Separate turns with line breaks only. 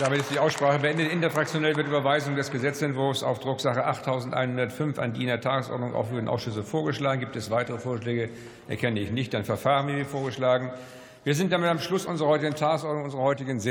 Damit ist die Aussprache beendet. Interfraktionell wird Überweisung des Gesetzentwurfs auf Drucksache 8105 an die in der Tagesordnung aufgeführten Ausschüsse vorgeschlagen. Gibt es weitere Vorschläge? Erkenne ich nicht. Dann verfahren wir wie vorgeschlagen. Wir sind damit am Schluss unserer heutigen Tagesordnung, unserer heutigen Sitzung.